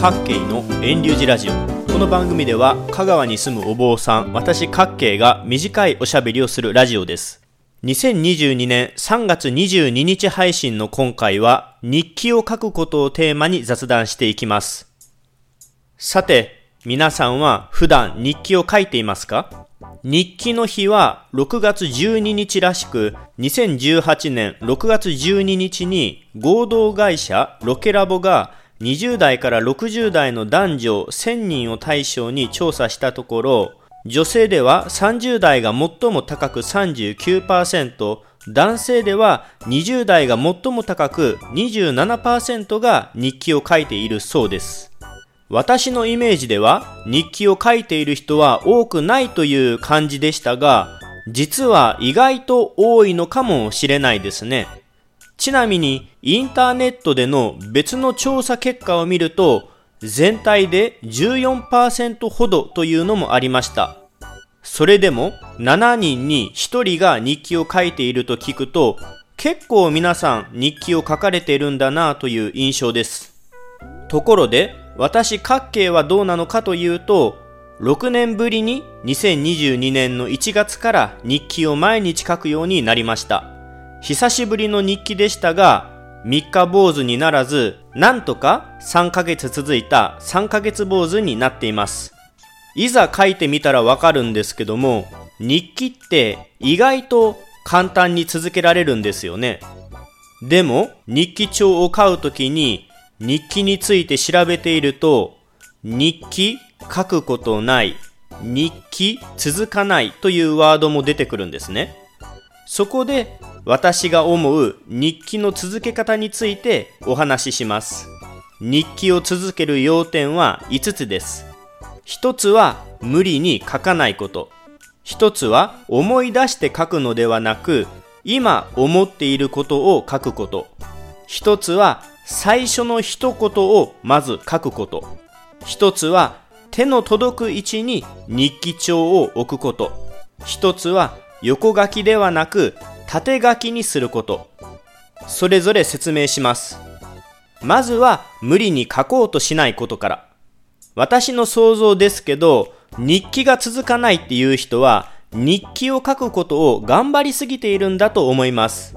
各系の遠流寺ラジオ。この番組では香川に住むお坊さん私各系が短いおしゃべりをするラジオです。2022年3月22日配信の今回は日記を書くことをテーマに雑談していきます。さて皆さんは普段日記を書いていますか？日記の日は6月12日らしく2018年6月12日に合同会社ロケラボが20代から60代の男女1000人を対象に調査したところ、女性では30代が最も高く39%、男性では20代が最も高く27%が日記を書いているそうです。私のイメージでは日記を書いている人は多くないという感じでしたが、実は意外と多いのかもしれないですね。ちなみにインターネットでの別の調査結果を見ると全体で14%ほどというのもありました。それでも7人に1人が日記を書いていると聞くと結構皆さん日記を書かれているんだなという印象です。ところで私各系はどうなのかというと6年ぶりに2022年の1月から日記を毎日書くようになりました。久しぶりの日記でしたが、3日坊主にならず、なんとか3ヶ月続いた3ヶ月坊主になっています。いざ書いてみたらわかるんですけども、日記って意外と簡単に続けられるんですよね。でも、日記帳を買うときに、日記について調べていると、日記書くことない、日記続かないというワードも出てくるんですね。そこで私が思う日記の続け方についてお話しします。日記を続ける要点は5つです。1つは無理に書かないこと。1つは思い出して書くのではなく、今思っていることを書くこと。1つは最初の一言をまず書くこと。1つは手の届く位置に日記帳を置くこと。1つは横書きではなく縦書きにすること。それぞれ説明します。まずは無理に書こうとしないことから。私の想像ですけど、日記が続かないっていう人は、日記を書くことを頑張りすぎているんだと思います。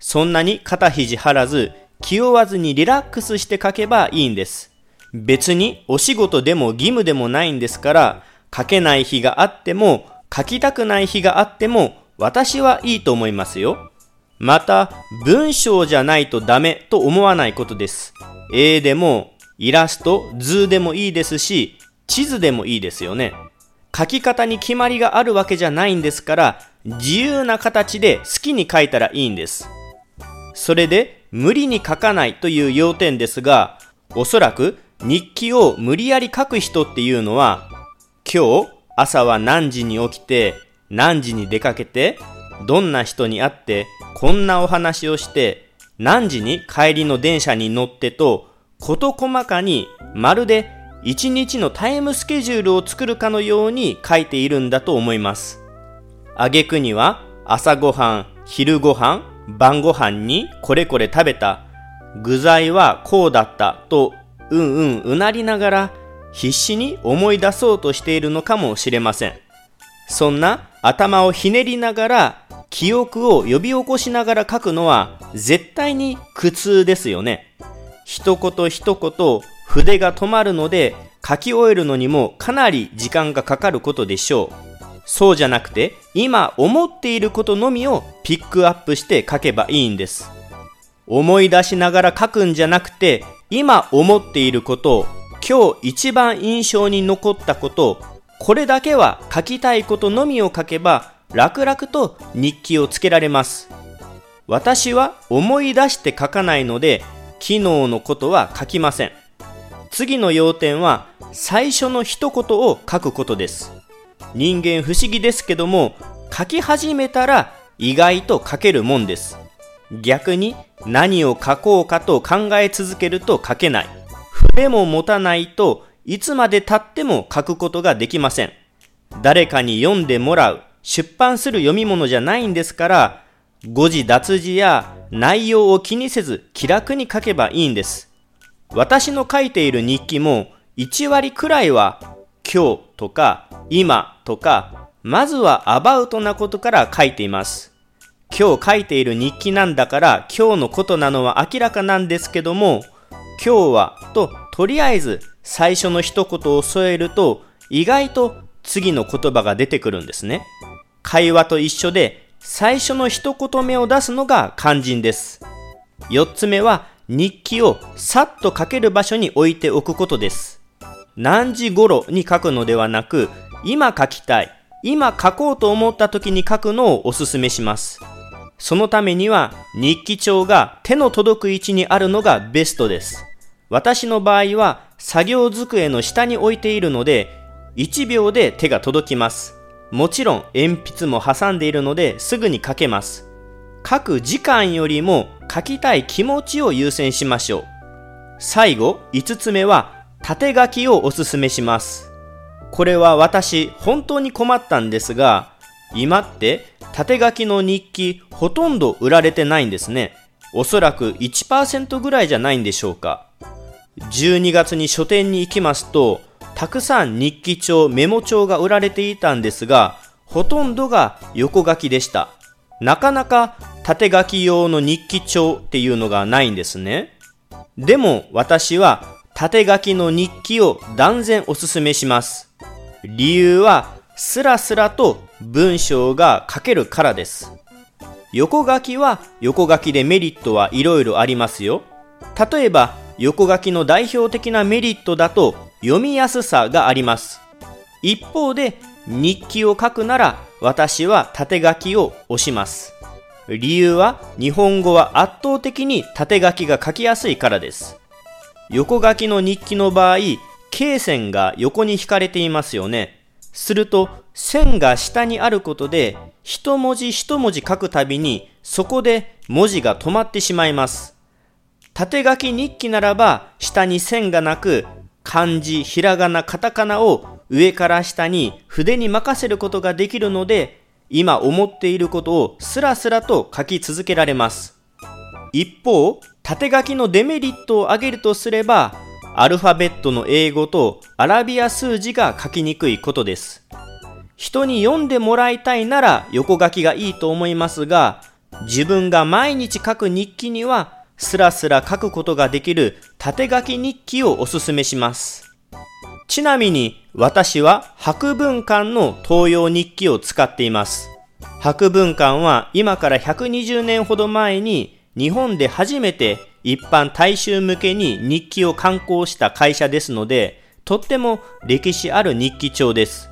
そんなに肩肘張らず、気負わずにリラックスして書けばいいんです。別にお仕事でも義務でもないんですから、書けない日があっても、書きたくない日があっても、私はいいと思いますよ。また、文章じゃないとダメと思わないことです。絵でも、イラスト、図でもいいですし、地図でもいいですよね。書き方に決まりがあるわけじゃないんですから、自由な形で好きに書いたらいいんです。それで、無理に書かないという要点ですが、おそらく日記を無理やり書く人っていうのは、今日朝は何時に起きて何時に出かけて、どんな人に会って、こんなお話をして、何時に帰りの電車に乗ってと、事細かにまるで一日のタイムスケジュールを作るかのように書いているんだと思います。挙句には朝ごはん、昼ごはん、晩ごはんにこれこれ食べた、具材はこうだったとうんうんうなりながら必死に思い出そうとしているのかもしれません。そんな頭をひねりながら記憶を呼び起こしながら書くのは絶対に苦痛ですよね。一言一言筆が止まるので書き終えるのにもかなり時間がかかることでしょう。そうじゃなくて今思っていることのみをピックアップして書けばいいんです。思い出しながら書くんじゃなくて今思っていることを今日一番印象に残ったことをこれだけは書きたいことのみを書けば楽々と日記をつけられます。私は思い出して書かないので、昨日のことは書きません。次の要点は最初の一言を書くことです。人間不思議ですけども、書き始めたら意外と書けるもんです。逆に何を書こうかと考え続けると書けない。筆も持たないといつまで経っても書くことができません。誰かに読んでもらう、出版する読み物じゃないんですから、誤字脱字や内容を気にせず気楽に書けばいいんです。私の書いている日記も1割くらいは今日とか今とかまずはアバウトなことから書いています。今日書いている日記なんだから今日のことなのは明らかなんですけども今日はととりあえず最初の一言を添えると意外と次の言葉が出てくるんですね。会話と一緒で最初の一言目を出すのが肝心です。四つ目は日記をさっと書ける場所に置いておくことです。何時頃に書くのではなく、今書きたい、今書こうと思った時に書くのをお勧めします。そのためには日記帳が手の届く位置にあるのがベストです。私の場合は作業机の下に置いているので1秒で手が届きます。もちろん鉛筆も挟んでいるのですぐに書けます。書く時間よりも書きたい気持ちを優先しましょう。最後、5つ目は縦書きをおすすめします。これは私、本当に困ったんですが、今って縦書きの日記ほとんど売られてないんですね。おそらく1%ぐらいじゃないんでしょうか。12月に書店に行きますと、たくさん日記帳、メモ帳が売られていたんですが、ほとんどが横書きでした。なかなか縦書き用の日記帳っていうのがないんですね。でも私は縦書きの日記を断然おすすめします。理由はスラスラと文章が書けるからです。横書きは横書きでメリットはいろいろありますよ。例えば横書きの代表的なメリットだと読みやすさがあります。一方で日記を書くなら私は縦書きを押します。理由は日本語は圧倒的に縦書きが書きやすいからです。横書きの日記の場合、罫線が横に引かれていますよね。すると線が下にあることで一文字一文字書くたびにそこで文字が止まってしまいます。縦書き日記ならば下に線がなく漢字、ひらがな、カタカナを上から下に筆に任せることができるので今思っていることをスラスラと書き続けられます。一方、縦書きのデメリットを挙げるとすれば、アルファベットの英語とアラビア数字が書きにくいことです。人に読んでもらいたいなら横書きがいいと思いますが、自分が毎日書く日記にはスラスラ書くことができる縦書き日記をおすすめします。ちなみに私は博文館の東洋日記を使っています。博文館は今から120年ほど前に日本で初めて一般大衆向けに日記を刊行した会社ですので、とっても歴史ある日記帳です。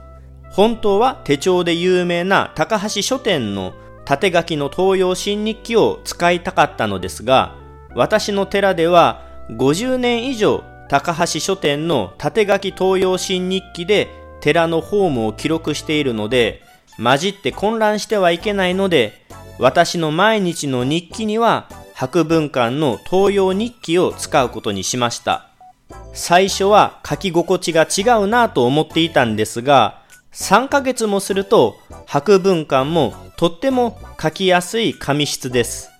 本当は手帳で有名な高橋書店の縦書きの東洋新日記を使いたかったのですが、私の寺では50年以上高橋書店の縦書き東洋新日記で寺のホームを記録しているので、混じって混乱してはいけないので、私の毎日の日記には博文館の東洋日記を使うことにしました。最初は書き心地が違うなと思っていたんですが、3ヶ月もすると博文館もとっても書きやすい紙質です。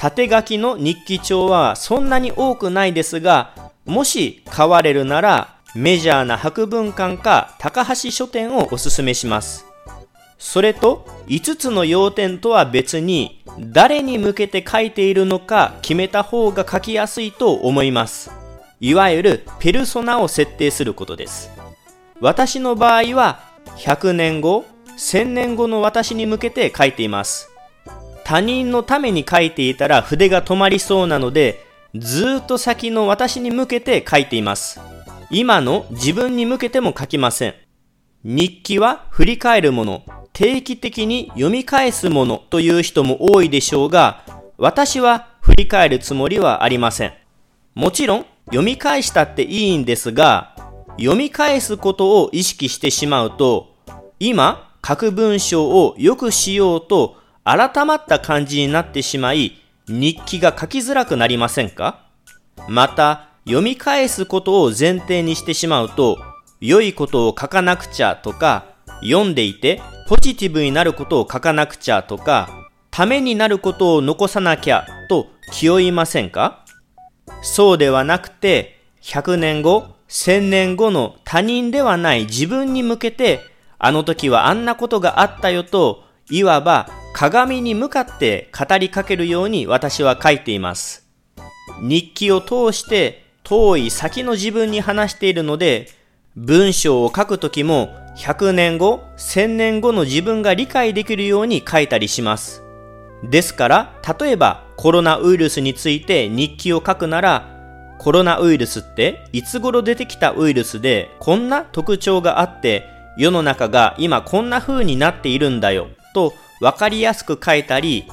縦書きの日記帳はそんなに多くないですが、もし買われるならメジャーな博文館か高橋書店をおすすめします。それと5つの要点とは別に誰に向けて書いているのか決めた方が書きやすいと思います。いわゆるペルソナを設定することです。私の場合は100年後、1000年後の私に向けて書いています。他人のために書いていたら筆が止まりそうなのでずっと先の私に向けて書いています。今の自分に向けても書きません。日記は振り返るもの、定期的に読み返すものという人も多いでしょうが、私は振り返るつもりはありません。もちろん読み返したっていいんですが、読み返すことを意識してしまうと、今書く文章を良くしようと改まった感じになってしまい、日記が書きづらくなりませんか？また、読み返すことを前提にしてしまうと、良いことを書かなくちゃとか、読んでいてポジティブになることを書かなくちゃとか、ためになることを残さなきゃと気負いませんか？そうではなくて、100年後、1000年後の他人ではない自分に向けて、あの時はあんなことがあったよと、いわば鏡に向かって語りかけるように私は書いています。日記を通して遠い先の自分に話しているので、文章を書くときも100年後、1000年後の自分が理解できるように書いたりします。ですから、例えばコロナウイルスについて日記を書くなら、コロナウイルスっていつ頃出てきたウイルスでこんな特徴があって世の中が今こんな風になっているんだよと分かりやすく書いたり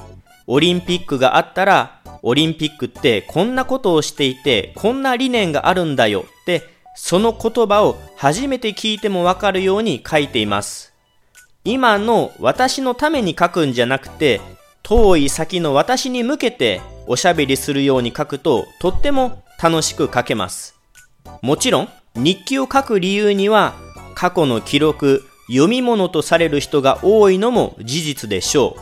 オリンピックがあったらオリンピックってこんなことをしていてこんな理念があるんだよってその言葉を初めて聞いてもわかるように書いています。今の私のために書くんじゃなくて遠い先の私に向けておしゃべりするように書くととっても楽しく書けます。もちろん日記を書く理由には過去の記録、読み物とされる人が多いのも事実でしょ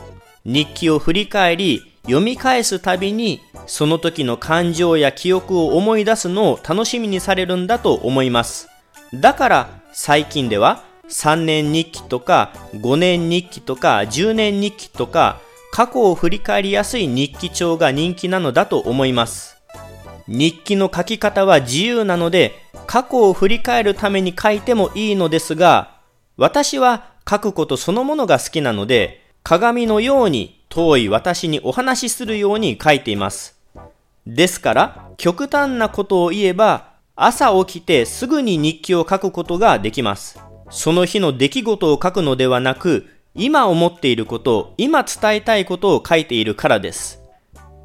う。日記を振り返り読み返すたびにその時の感情や記憶を思い出すのを楽しみにされるんだと思います。だから最近では3年日記とか5年日記とか10年日記とか過去を振り返りやすい日記帳が人気なのだと思います。日記の書き方は自由なので、過去を振り返るために書いてもいいのですが、私は書くことそのものが好きなので、鏡のように遠い私にお話しするように書いています。ですから、極端なことを言えば、朝起きてすぐに日記を書くことができます。その日の出来事を書くのではなく、今思っていることを、今伝えたいことを書いているからです。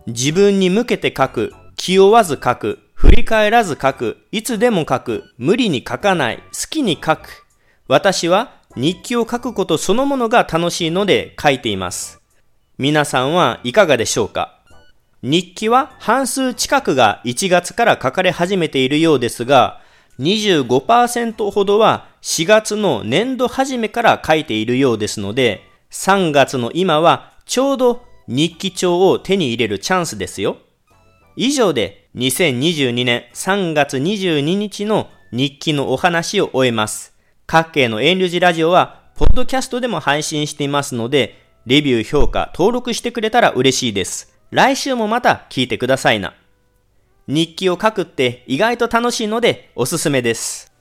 自分に向けて書く、気負わず書く、振り返らず書く、いつでも書く、無理に書かない、好きに書く。私は日記を書くことそのものが楽しいので書いています。皆さんはいかがでしょうか？日記は半数近くが1月から書かれ始めているようですが、25%ほどは4月の年度初めから書いているようですので、3月の今はちょうど日記帳を手に入れるチャンスですよ。以上で2022年3月22日の日記のお話を終えます。各系の遠慮寺ラジオは、ポッドキャストでも配信していますので、レビュー、評価、登録してくれたら嬉しいです。来週もまた聞いてくださいな。日記を書くって意外と楽しいのでおすすめです。